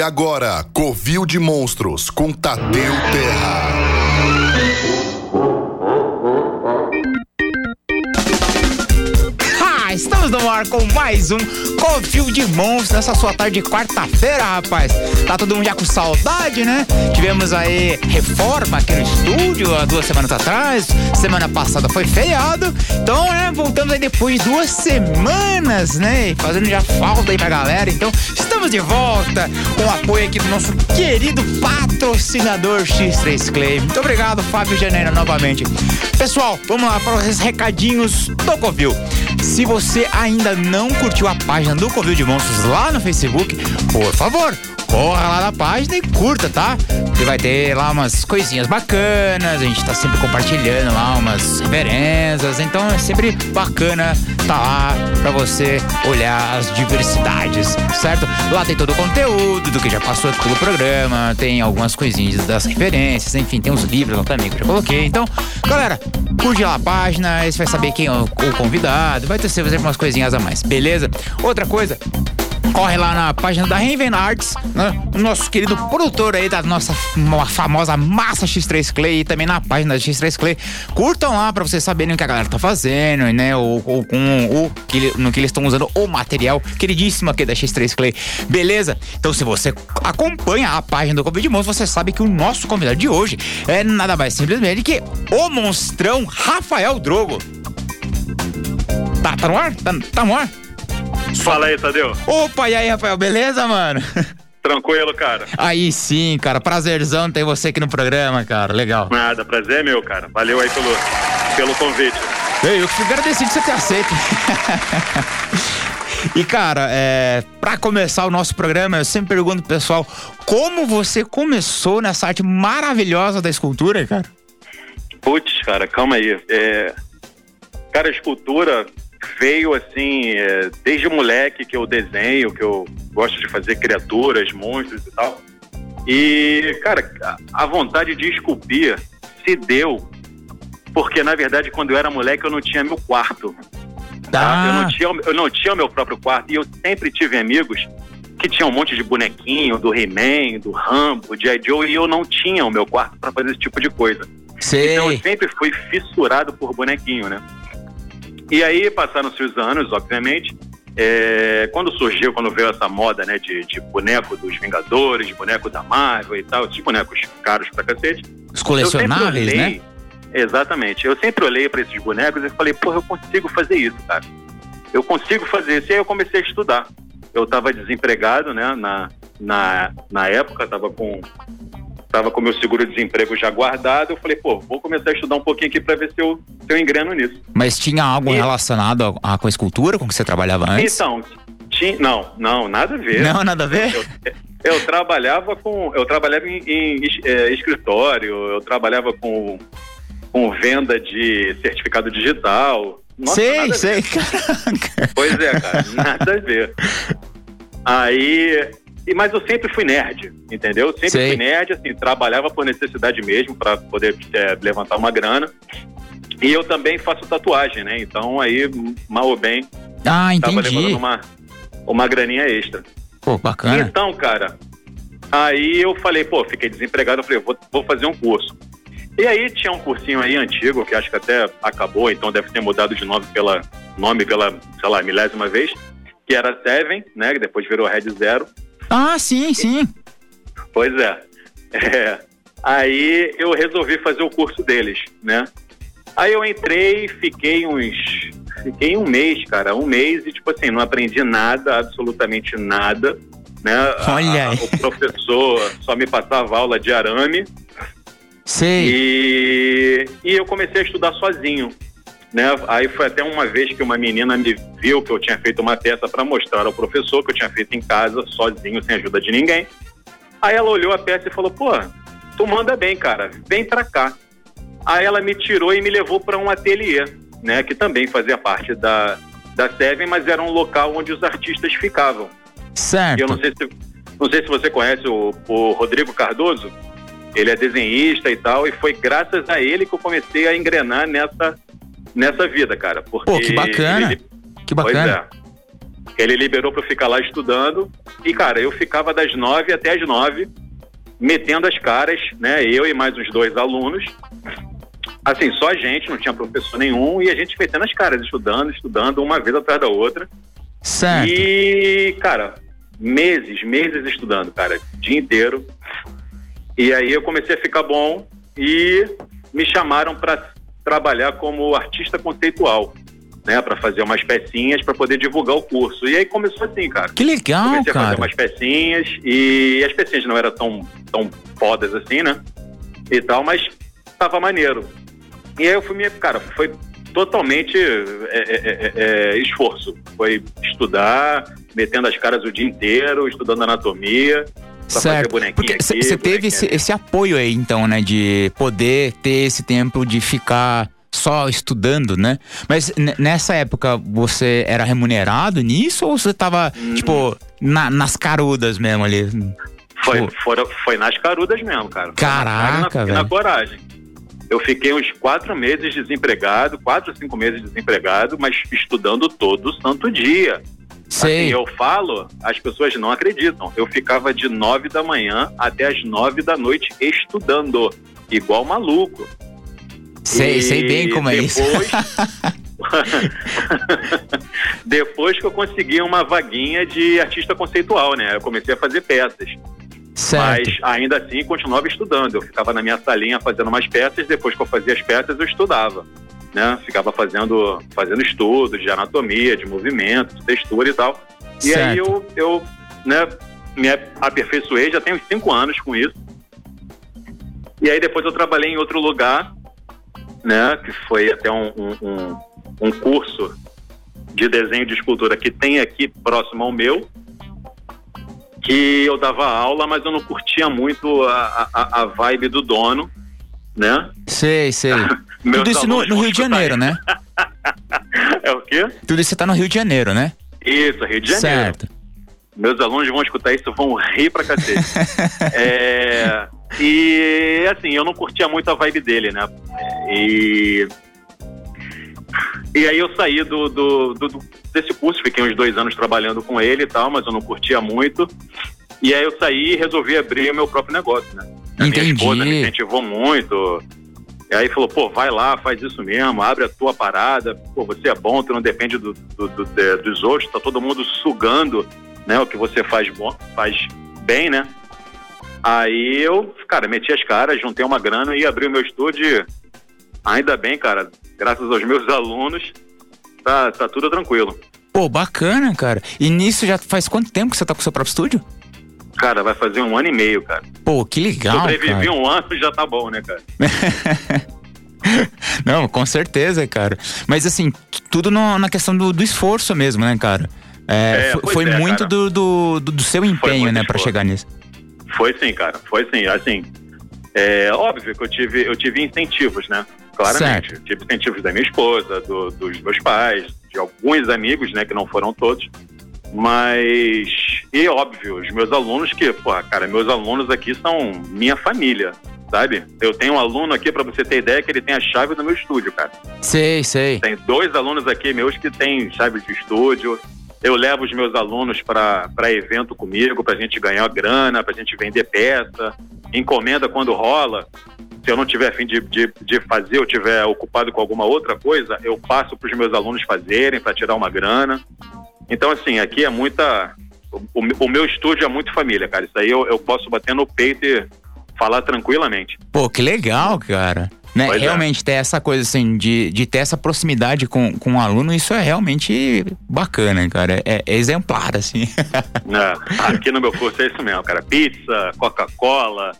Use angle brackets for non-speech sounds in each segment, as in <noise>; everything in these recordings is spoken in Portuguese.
E agora, Covil de Monstros com Tadeu Terra. Estamos no ar com mais um Covil de Monstros nessa sua tarde de quarta-feira, rapaz. Tá todo mundo já com saudade, né? Tivemos aí reforma aqui no estúdio há duas semanas atrás. Semana passada foi feriado. Então, né, voltamos aí depois de duas semanas, né? Fazendo já falta aí pra galera. Então, estamos de volta com o apoio aqui do nosso querido patrocinador X3 Clay. Muito obrigado, Fábio Janeiro, novamente. Pessoal, vamos lá para os recadinhos do Covil. Se você ainda não curtiu a página do Covil de Monstros lá no Facebook, por favor, corra lá na página e curta, tá? Que vai ter lá umas coisinhas bacanas, a gente tá sempre compartilhando lá umas referências, então é sempre bacana tá lá pra você olhar as diversidades, certo? Lá tem todo o conteúdo do que já passou pelo programa, tem algumas coisinhas das referências, enfim, tem os livros lá também que eu já coloquei. Então, galera, curte lá a página, aí você vai saber quem é o convidado, vai ter sempre umas coisinhas a mais, beleza? Outra coisa, corre lá na página da Raven Arts, né? Nosso querido produtor aí da nossa famosa massa X3 Clay e também na página da X3 Clay. Curtam lá pra vocês saberem o que a galera tá fazendo, né? Ou, ou com o que, no que eles estão usando o material queridíssimo aqui da X3 Clay. Beleza? Então, se você acompanha a página do Covid Monstro, você sabe que o nosso convidado de hoje é nada mais simplesmente que o monstrão Rafael Drogo. Tá, tá no ar? Tá, tá no ar? Fala aí, Tadeu. Opa, e aí, Rafael, beleza, mano? <laughs> Tranquilo, cara. Aí sim, cara, prazerzão ter você aqui no programa, cara, legal. Nada, prazer é meu, cara. Valeu aí pelo, pelo convite. Ei, eu que agradecido que você ter aceito. <laughs> e, cara, é, pra começar o nosso programa, eu sempre pergunto pro pessoal como você começou nessa arte maravilhosa da escultura, cara? Putz, cara, calma aí. É... Cara, a escultura veio assim, é, desde moleque que eu desenho, que eu gosto de fazer criaturas, monstros e tal. E, cara, a vontade de esculpir se deu porque, na verdade, quando eu era moleque, eu não tinha meu quarto. Tá? Eu, não tinha, eu não tinha o meu próprio quarto e eu sempre tive amigos que tinham um monte de bonequinho do He-Man, do Rambo, de I. Joe, e eu não tinha o meu quarto para fazer esse tipo de coisa. Sei. Então eu sempre fui fissurado por bonequinho, né? E aí passaram-se os anos, obviamente. É, quando surgiu, quando veio essa moda, né, de, de boneco dos Vingadores, de boneco da Marvel e tal, esses bonecos caros pra cacete. Os colecionáveis, olhei, né? Exatamente. Eu sempre olhei para esses bonecos e falei, porra, eu consigo fazer isso, cara. Eu consigo fazer isso. E aí eu comecei a estudar. Eu estava desempregado, né, na, na, na época, estava com estava com meu seguro-desemprego já guardado. Eu falei, pô, vou começar a estudar um pouquinho aqui para ver se eu, se eu engreno nisso. Mas tinha algo E- relacionado a, a- com a escultura, com que você trabalhava antes? Então, tinha, não, não, nada a ver. Não, nada a ver? Eu, eu trabalhava com, eu trabalhava em, em é, escritório, eu trabalhava com, com venda de certificado digital. Nossa, sei, sei, caraca. <laughs> Pois é, cara, nada a ver. Aí, e- mas eu sempre fui nerd, entendeu? Sempre Sei. fui nerd, assim, trabalhava por necessidade mesmo para poder é, levantar uma grana. E eu também faço tatuagem, né? Então aí, mal ou bem, Ah, tava entendi. levando uma, uma graninha extra. Pô, bacana. Então, cara, aí eu falei, pô, fiquei desempregado, eu falei, vou, vou fazer um curso. E aí tinha um cursinho aí antigo, que acho que até acabou, então deve ter mudado de nome pela, nome pela, sei lá, milésima vez, que era Seven, né, que depois virou Red Zero. Ah, sim, sim. Pois é. É. Aí eu resolvi fazer o curso deles, né? Aí eu entrei, fiquei uns. Fiquei um mês, cara, um mês e, tipo assim, não aprendi nada, absolutamente nada. Né? Olha a- aí. o professor só me passava aula de arame Sei. e, e eu comecei a estudar sozinho. Né? Aí foi até uma vez que uma menina me viu que eu tinha feito uma peça para mostrar ao professor que eu tinha feito em casa, sozinho, sem ajuda de ninguém. Aí ela olhou a peça e falou: pô, tu manda bem, cara, vem pra cá. Aí ela me tirou e me levou para um ateliê, né, que também fazia parte da, da Seven, mas era um local onde os artistas ficavam. E Certo. eu não sei se, não sei se você conhece o, o Rodrigo Cardoso, ele é desenhista e tal, e foi graças a ele que eu comecei a engrenar nessa, nessa vida, cara. Porque Pô, que bacana. ele- Que Pois bacana. é. Ele liberou para eu ficar lá estudando. E, cara, eu ficava das nove até as nove, metendo as caras, né? Eu e mais uns dois alunos. Assim, só a gente, não tinha professor nenhum, e a gente metendo as caras, estudando, estudando, uma vez atrás da outra. Certo. E, cara, meses, meses estudando, cara, dia inteiro. E aí eu comecei a ficar bom e me chamaram para trabalhar como artista conceitual, né, para fazer umas pecinhas para poder divulgar o curso. E aí começou assim, cara. Que legal, comecei cara. a fazer umas pecinhas e as pecinhas não eram tão tão fodas assim, né? E tal, mas tava maneiro. E aí eu fui cara, foi totalmente é, é, é, esforço. Foi estudar, metendo as caras o dia inteiro, estudando anatomia. Certo. Porque você teve esse, esse, apoio aí, então, né? De poder ter esse tempo de ficar só estudando, né? Mas nessa época você era remunerado nisso ou você tava, hum. tipo, na, nas carudas mesmo ali? Foi, foi, foi nas carudas mesmo, cara. Caraca, velho. Na coragem. Eu fiquei uns quatro meses desempregado, quatro, cinco meses desempregado, mas estudando todo santo dia. Sei. Assim, eu falo, as pessoas não acreditam. Eu ficava de nove da manhã até as nove da noite estudando, igual maluco. Sei, e sei bem como depois, é isso. <laughs> depois que eu consegui uma vaguinha de artista conceitual, né? Eu comecei a fazer peças. Certo. Mas ainda assim continuava estudando. Eu ficava na minha salinha fazendo umas peças, depois que eu fazia as peças eu estudava. Né? Ficava fazendo, fazendo estudos de anatomia, de movimento, de textura e tal. E certo. aí eu, eu né, me aperfeiçoei, já tenho cinco anos com isso. E aí depois eu trabalhei em outro lugar, né? Que foi até um, um, um curso de desenho de escultura que tem aqui próximo ao meu, que eu dava aula, mas eu não curtia muito a, a, a vibe do dono, né? Sei, sei. <laughs> Tudo isso no, no Rio de Janeiro, né? <laughs> é o quê? Tudo isso tá no Rio de Janeiro, né? Isso, Rio de Janeiro. Certo. Meus alunos vão escutar isso, vão rir pra cacete. <laughs> é, e assim, eu não curtia muito a vibe dele, né? E e aí eu saí do, do, do, desse curso, fiquei uns dois anos trabalhando com ele e tal, mas eu não curtia muito. E aí eu saí e resolvi abrir o meu próprio negócio, né? A Entendi. minha esposa me incentivou muito. E aí falou, pô, vai lá, faz isso mesmo, abre a tua parada, pô, você é bom, tu não depende do, do, do dos outros, tá todo mundo sugando, né, o que você faz bom, faz bem, né? Aí eu, cara, meti as caras, juntei uma grana e abri o meu estúdio. Ainda bem, cara, graças aos meus alunos, tá, tá tudo tranquilo. Pô, bacana, cara. E nisso já faz quanto tempo que você tá com o seu próprio estúdio? Cara, vai fazer um ano e meio, cara. Pô, que legal, Sobrevivi cara. um ano já tá bom, né, cara? <laughs> Não, com certeza, cara. Mas assim, tudo no, na questão do, do, esforço mesmo, né, cara? É, É, foi é, muito do, do, do- seu empenho, né, pra esforço. chegar nisso. Foi sim, cara. Foi sim. Assim, é óbvio que eu tive, eu tive incentivos, né? Claramente. Certo. Eu tive incentivos da minha esposa, do- dos meus pais, de alguns amigos, né? Que não foram todos. Mas, e óbvio, os meus alunos que, pô, cara, meus alunos aqui são minha família, sabe? Eu tenho um aluno aqui, pra você ter ideia, que ele tem a chave do meu estúdio, cara. Sei, sei. Tem dois alunos aqui meus que têm chave de estúdio. Eu levo os meus alunos para evento comigo, para a gente ganhar grana, para a gente vender peça. Encomenda quando rola. Se eu não tiver fim de, de, de fazer, eu tiver ocupado com alguma outra coisa, eu passo para os meus alunos fazerem para tirar uma grana. Então, assim, aqui é muita. O, o- meu estúdio é muito família, cara. Isso aí eu, eu posso bater no peito e falar tranquilamente. Pô, que legal, cara. Né? Pois é. realmente ter essa coisa assim, de, de ter essa proximidade com, com o aluno, isso é realmente bacana, cara. É, é exemplar, assim. <laughs> É, aqui no meu curso é isso mesmo, cara. Pizza, Coca-Cola,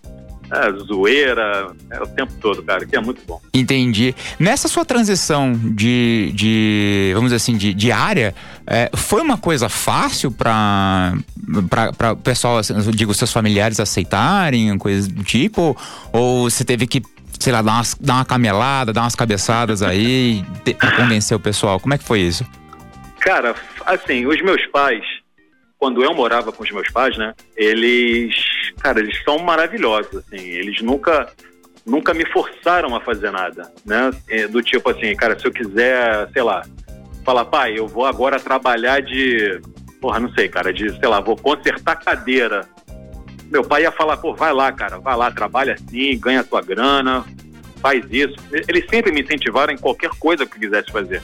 é, zoeira, é o tempo todo, cara, que é muito bom. Entendi. Nessa sua transição de, de vamos dizer assim, de, de área, é, foi uma coisa fácil para para o pessoal, assim, digo, seus familiares aceitarem, coisas do tipo? Ou você teve que, sei lá, dar, umas, dar uma camelada, dar umas cabeçadas aí <laughs> te- pra convencer o pessoal? Como é que foi isso? Cara, assim, os meus pais, quando eu morava com os meus pais, né, eles, cara, eles são maravilhosos, assim, eles nunca nunca me forçaram a fazer nada, né? É, Do tipo assim, cara, se eu quiser, sei lá, falar, pai, eu vou agora trabalhar de porra, não sei, cara, de, sei lá, vou consertar cadeira. Meu pai ia falar, pô, vai lá, cara, vai lá, trabalha assim, ganha tua grana, faz isso. Eles sempre me incentivaram em qualquer coisa que quisesse fazer.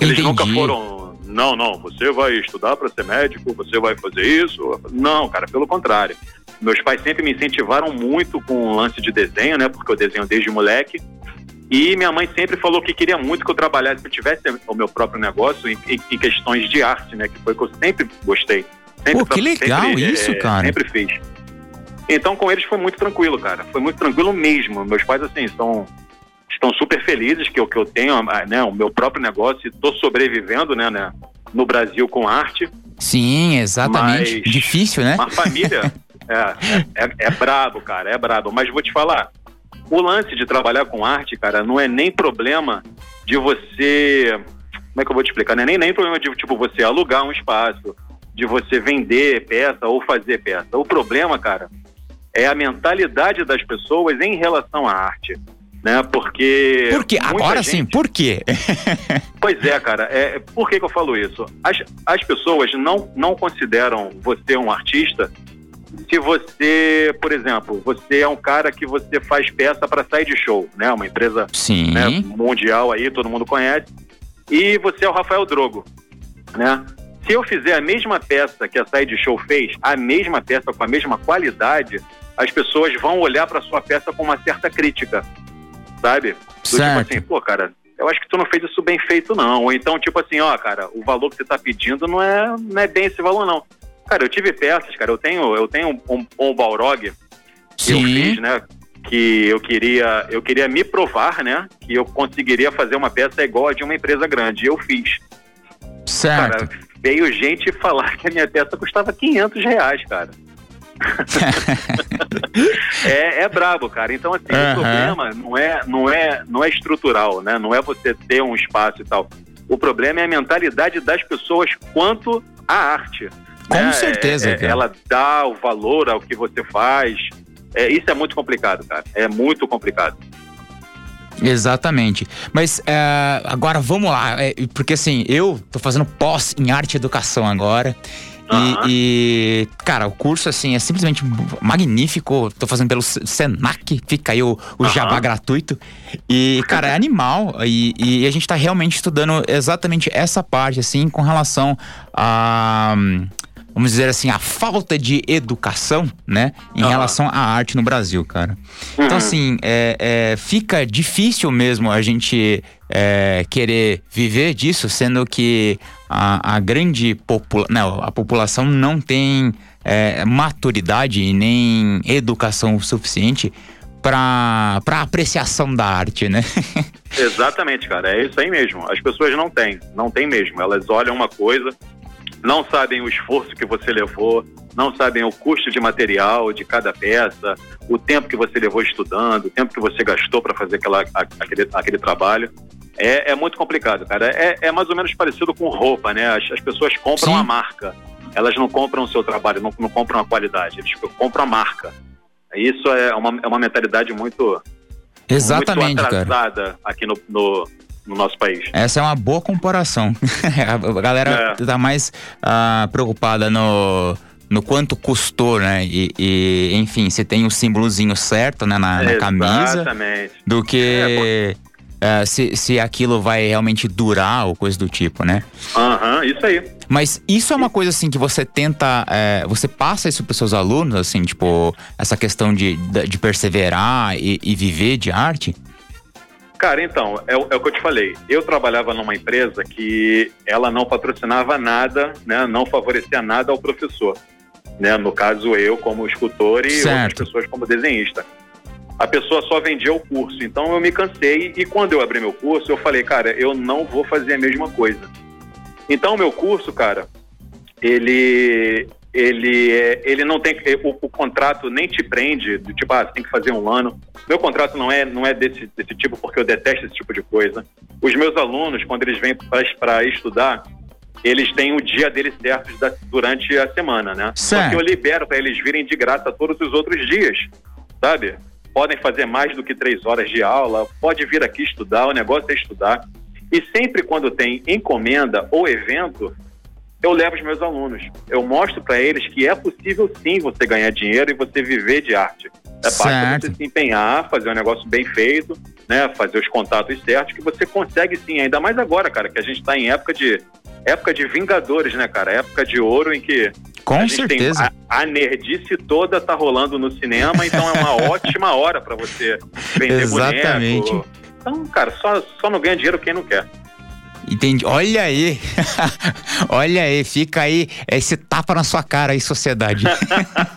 Eles Entendi. nunca foram, não, não, você vai estudar para ser médico, você vai fazer isso. Não, cara, pelo contrário. Meus pais sempre me incentivaram muito com o lance de desenho, né? Porque eu desenho desde moleque. E minha mãe sempre falou que queria muito que eu trabalhasse, que eu tivesse o meu próprio negócio em, em- questões de arte, né? Que foi o que eu sempre gostei. Sempre, Pô, que legal sempre, isso, é, cara. Sempre fiz. Então com eles foi muito tranquilo, cara. Foi muito tranquilo mesmo. Meus pais, assim, estão, estão super felizes que eu, que eu tenho ah, né, o meu próprio negócio e estou sobrevivendo, né, né, no Brasil com arte. Sim, exatamente. Mas- Difícil, né? Uma família <laughs> é, é, é brabo, cara, é brabo. Mas vou te falar, o lance de trabalhar com arte, cara, não é nem problema de você. Como é que eu vou te explicar? Não é nem, nem problema de tipo você alugar um espaço, de você vender peça ou fazer peça. O problema, cara, é a mentalidade das pessoas em relação à arte. Né? Porque. Por quê? Agora sim, gente- por quê? <laughs> Pois é, cara. É, por que, que eu falo isso? As, as pessoas não, não consideram você um artista se você, por exemplo, você é um cara que você faz peça para side show, né? Uma empresa Sim. né, mundial aí, todo mundo conhece. E você é o Rafael Drogo, né? Se eu fizer a mesma peça que a Side Show fez, a mesma peça com a mesma qualidade, as pessoas vão olhar para sua peça com uma certa crítica, sabe? Do tipo assim, pô, cara, eu acho que tu não fez isso bem feito, não. Ou então, tipo assim, ó, cara, o valor que você tá pedindo não é, não é bem esse valor, não. Cara, eu tive peças, cara, eu tenho, eu tenho um, um Balrog que eu fiz, né? Que eu queria, eu queria me provar, né? Que eu conseguiria fazer uma peça igual a de uma empresa grande. E eu fiz. Certo. Cara, veio gente falar <laughs> que a minha peça custava 500 reais, cara. <laughs> é, é brabo, cara. Então, assim, Aham. o problema não é, não, é, não é estrutural, né? Não é você ter um espaço e tal. O problema é a mentalidade das pessoas quanto à arte. Com né? certeza, É- é- cara. Ela dá o valor ao que você faz. É, isso é muito complicado, cara. É muito complicado. Exatamente. Mas é, agora vamos lá, é, porque assim, eu tô fazendo pós em arte e educação agora. E, Aham. e, cara, o curso, assim, é simplesmente magnífico. Tô fazendo pelo Se- Senac, fica aí o, o Aham. jabá gratuito. E, cara, é animal. E, e a gente tá realmente estudando exatamente essa parte, assim, com relação a. hum, Vamos dizer assim, a falta de educação, né? Em Aham. relação à arte no Brasil, cara. Então, Uhum. assim, é, é, fica difícil mesmo a gente é, querer viver disso, sendo que a, a grande popula não, a população não tem é, maturidade e nem educação suficiente para apreciação da arte, né? <laughs> Exatamente, cara. É isso aí mesmo. As pessoas não têm, não têm mesmo. Elas olham uma coisa, não sabem o esforço que você levou, não sabem o custo de material de cada peça, o tempo que você levou estudando, o tempo que você gastou para fazer aquela, aquele, aquele trabalho. É, é muito complicado, cara. É, é mais ou menos parecido com roupa, né? As, as pessoas compram Sim. a marca. Elas não compram o seu trabalho, não, não compram a qualidade. Eles compram a marca. Isso é uma, é uma mentalidade muito, Exatamente, muito cara. atrasada aqui no, no, no nosso país. Essa é uma boa comparação. <laughs> a galera É. tá mais ah, preocupada no, no quanto custou, né? E, e, enfim, se tem o símbolozinho certo né, na, na camisa, do que eh, se, se aquilo vai realmente durar ou coisa do tipo, né? Aham, isso aí. Mas isso é uma coisa assim que você tenta, eh, você passa isso para seus alunos, assim, tipo, essa questão de, de perseverar e, e viver de arte? Cara, então, é, o- é o que eu te falei. Eu trabalhava numa empresa que ela não patrocinava nada, né? Não favorecia nada ao professor. Né? No caso, eu como escultor e Certo. outras pessoas como desenhista. A pessoa só vendia o curso. Então eu me cansei e quando eu abri meu curso, eu falei, cara, eu não vou fazer a mesma coisa. Então o meu curso, cara, ele ele é- ele não tem o, o contrato nem te prende do tipo ah você tem que fazer um ano. Meu contrato não é não é desse, desse tipo porque eu detesto esse tipo de coisa. Os meus alunos quando eles vêm para estudar eles têm o dia deles certos da- durante a semana né? Só Certo. que eu libero para eles virem de graça todos os outros dias sabe? Podem fazer mais do que três horas de aula pode vir aqui estudar o negócio é estudar. E sempre quando tem encomenda ou evento eu levo os meus alunos. Eu mostro para eles que é possível sim você ganhar dinheiro e você viver de arte. É basta você se empenhar, fazer um negócio bem feito, né? Fazer os contatos certos, que você consegue sim, ainda mais agora, cara, que a gente está em época de época de Vingadores, né, cara? Época de ouro em que com certeza. a, a, nerdice toda tá rolando no cinema, então é uma <laughs> ótima hora para você vender Exatamente. boneco. Então, cara, só, só não ganha dinheiro quem não quer. Entendi. Olha aí. <laughs> Olha aí, fica aí esse tapa na sua cara aí, sociedade.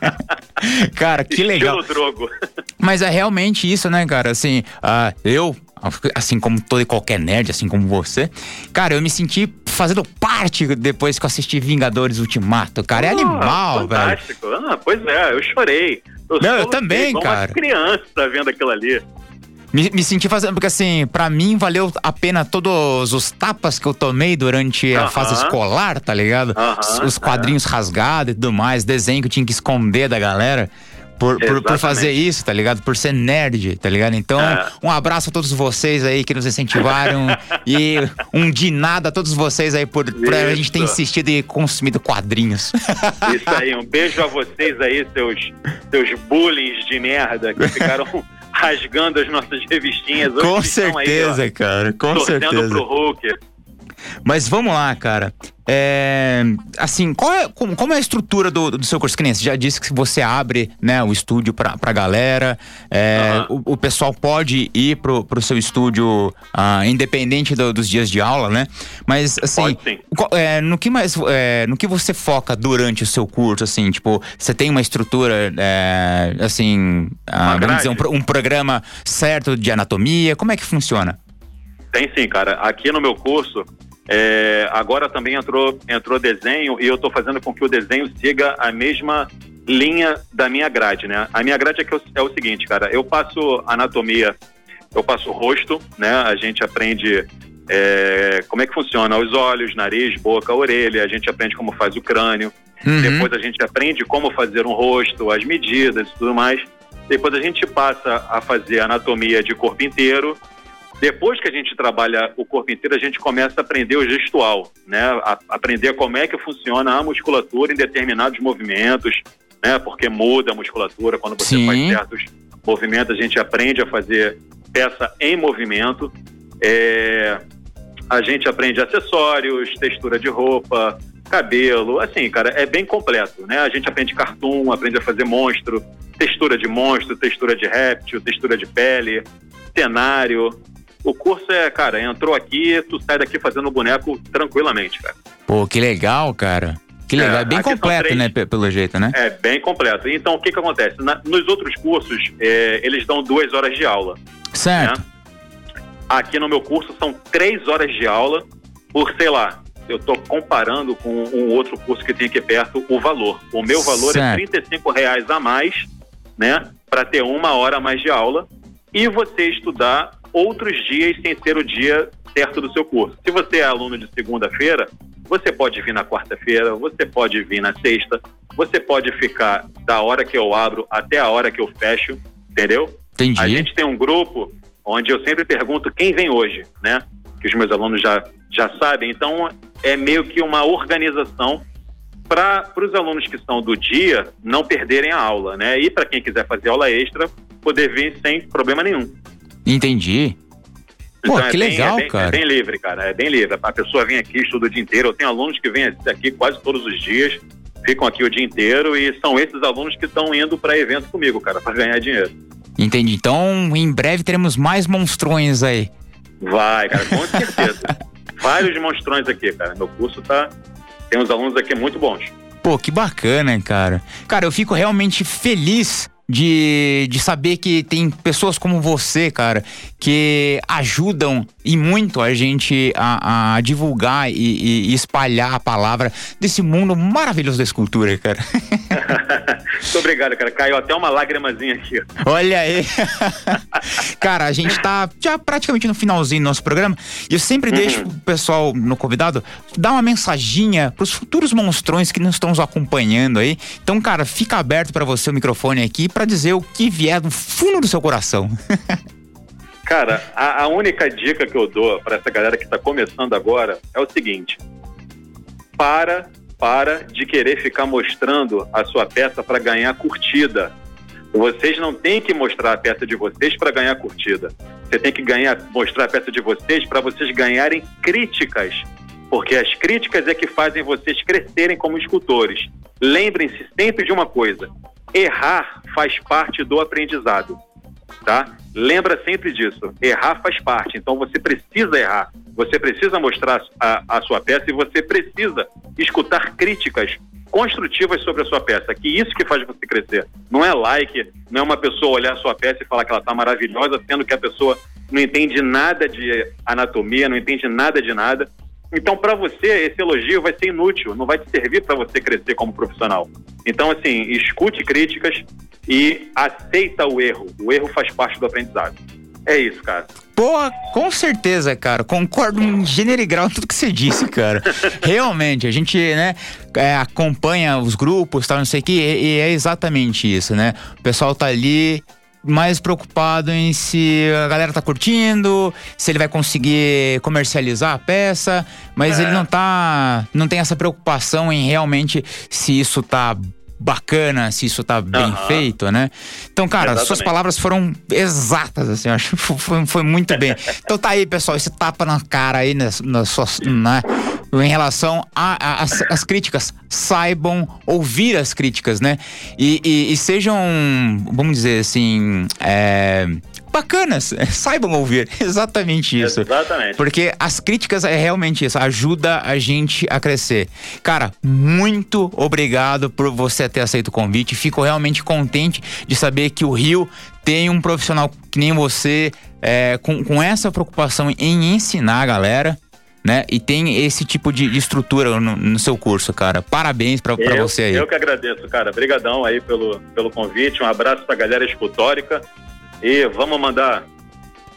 <laughs> cara, que legal. Drogo. Mas é realmente isso, né, cara? Assim, uh, eu, assim como todo e qualquer nerd, assim como você, cara, eu me senti fazendo parte depois que eu assisti Vingadores Ultimato, cara. É ah, animal, fantástico. velho. Ah, pois é, eu chorei. Eu Não, eu também, cara. Uma criança vendo aquilo ali. Me, me, senti fazendo, porque assim, para mim valeu a pena todos os tapas que eu tomei durante a fase escolar, tá ligado? os, quadrinhos rasgados e tudo mais, desenho que eu tinha que esconder da galera. Por, por, por, fazer isso, tá ligado? Por ser nerd, tá ligado? Então, é. um abraço a todos vocês aí que nos incentivaram <laughs> e um de nada a todos vocês aí por, por a gente ter insistido e consumido quadrinhos. Isso aí, um beijo a vocês aí, seus, seus bullies de merda que ficaram <laughs> rasgando as nossas revistinhas. Hoje com certeza, aí, ó, cara, com certeza. pro Hulk. Mas vamos lá, cara. É, assim, qual é, como, como, é a estrutura do, do seu curso? Que nem você já disse que você abre né, o estúdio pra, pra galera. É, uhum. o, o, pessoal pode ir pro, pro seu estúdio uh, independente do, dos dias de aula, né? Mas assim, é, no que mais é, no que você foca durante o seu curso, assim, tipo, você tem uma estrutura é, assim, uh, vamos dizer, um, um programa certo de anatomia? Como é que funciona? Tem sim, cara. Aqui no meu curso, é, agora também entrou, entrou desenho e eu estou fazendo com que o desenho siga a mesma linha da minha grade, né? A minha grade é, que eu, é o seguinte, cara, eu passo anatomia, eu passo rosto, né? A gente aprende é, como é que funciona os olhos, nariz, boca, orelha, a gente aprende como faz o crânio, uhum. depois a gente aprende como fazer um rosto, as medidas e tudo mais. Depois a gente passa a fazer anatomia de corpo inteiro depois que a gente trabalha o corpo inteiro, a gente começa a aprender o gestual, né? A aprender como é que funciona a musculatura em determinados movimentos, né? Porque muda a musculatura quando você Sim. faz certos movimentos, a gente aprende a fazer peça em movimento. É... A gente aprende acessórios, textura de roupa, cabelo, assim, cara, é bem completo, né? A gente aprende cartoon, aprende a fazer monstro, textura de monstro, textura de réptil, textura de pele, cenário, o curso é, cara, entrou aqui, tu sai daqui fazendo boneco tranquilamente, cara. Pô, que legal, cara. Que legal, é, é bem completo, três, né, pelo jeito, né? É, bem completo. Então, o que que acontece? Na, nos outros cursos, é, eles dão duas horas de aula. Certo. Né? Aqui no meu curso são três horas de aula por, sei lá, eu estou comparando com um outro curso que tem aqui perto o valor. O meu valor é certo. é 35 reais a mais, né, para ter uma hora a mais de aula e você estudar outros dias sem ser o dia certo do seu curso. Se você é aluno de segunda-feira, você pode vir na quarta-feira, você pode vir na sexta, você pode ficar da hora que eu abro até a hora que eu fecho, entendeu? Entendi. A gente tem um grupo onde eu sempre pergunto quem vem hoje, né? Que os meus alunos já, já sabem. Então, é meio que uma organização para os alunos que são do dia não perderem a aula, né? E para quem quiser fazer aula extra, poder vir sem problema nenhum. Entendi. Pô, então, que é bem, legal, é bem, cara. É bem livre, cara. É bem livre. A pessoa vem aqui, estuda o dia inteiro. Eu tenho alunos que vêm aqui quase todos os dias, ficam aqui o dia inteiro e são esses alunos que estão indo para evento comigo, cara, para ganhar dinheiro. Entendi. Então, em breve teremos mais monstrões aí. Vai, cara, com <laughs> certeza. Vários monstrões aqui, cara. Meu curso tá. Tem uns alunos aqui muito bons. Pô, que bacana, cara. Cara, eu fico realmente feliz de, de saber que tem pessoas como você, cara, que ajudam e muito a gente a, a divulgar e, e, espalhar a palavra desse mundo maravilhoso da escultura, cara. <laughs> Muito obrigado, cara. Caiu até uma lágrimazinha aqui. Olha aí. <laughs> cara, a gente tá já praticamente no finalzinho do nosso programa e eu sempre uhum. deixo o pessoal no convidado dar uma mensaginha pros futuros monstrões que nos estão nos acompanhando aí. Então, cara, fica aberto para você o microfone aqui para dizer o que vier do fundo do seu coração. <laughs> Cara, a, a, única dica que eu dou para essa galera que está começando agora é o seguinte: para para de querer ficar mostrando a sua peça para ganhar curtida. Vocês não têm que mostrar a peça de vocês para ganhar curtida. Você tem que ganhar, mostrar a peça de vocês para vocês ganharem críticas, porque as críticas é que fazem vocês crescerem como escultores. Lembrem-se sempre de uma coisa: errar faz parte do aprendizado, tá? Lembra sempre disso. Errar faz parte. Então você precisa errar. Você precisa mostrar a, a sua peça e você precisa escutar críticas construtivas sobre a sua peça, que isso que faz você crescer. Não é like, não é uma pessoa olhar a sua peça e falar que ela está maravilhosa, sendo que a pessoa não entende nada de anatomia, não entende nada de nada. Então, para você, esse elogio vai ser inútil, não vai te servir para você crescer como profissional. Então, assim, escute críticas e aceita o erro. O erro faz parte do aprendizado. É isso, cara. Porra, com certeza, cara. Concordo em gênero e grau tudo que você disse, cara. <laughs> Realmente, a gente, né, é, acompanha os grupos, tal, não sei o que, e, e é exatamente isso, né? O pessoal tá ali mais preocupado em se a galera tá curtindo, se ele vai conseguir comercializar a peça, mas é. ele não tá. não tem essa preocupação em realmente se isso tá bacana, se isso tá bem uhum. feito, né? Então, cara, Exatamente. suas palavras foram exatas, assim, eu acho que foi, foi muito bem. <laughs> então tá aí, pessoal, esse tapa na cara aí nas, nas suas, né? em relação às críticas. Saibam ouvir as críticas, né? E, e, e sejam, vamos dizer assim, é, bacanas, saibam ouvir. <laughs> Exatamente isso. Exatamente. Porque as críticas é realmente isso, ajuda a gente a crescer. Cara, muito obrigado por você ter aceito o convite. Fico realmente contente de saber que o Rio tem um profissional que nem você, é, com, com essa preocupação em ensinar a galera né? E tem esse tipo de, de estrutura no, no, seu curso, cara. Parabéns para você aí. Eu que agradeço, cara. Obrigadão aí pelo, pelo convite. Um abraço pra galera escultórica e vamos mandar,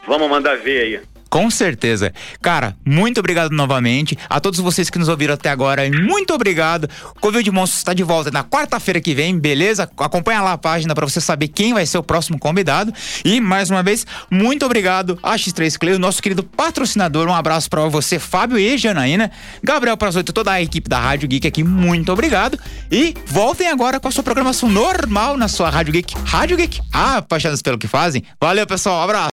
vamos mandar ver aí. Com certeza. Cara, muito obrigado novamente. A todos vocês que nos ouviram até agora, muito obrigado. O Covil de Monstros está de volta na quarta-feira que vem, beleza? Acompanha lá a página para você saber quem vai ser o próximo convidado. E, mais uma vez, muito obrigado a X3 Clay, nosso querido patrocinador. Um abraço para você, Fábio e Janaína. Gabriel Prazoito, toda a equipe da Rádio Geek aqui, muito obrigado. E voltem agora com a sua programação normal na sua Rádio Geek. Rádio Geek, ah, apaixonados pelo que fazem. Valeu, pessoal. Um abraço.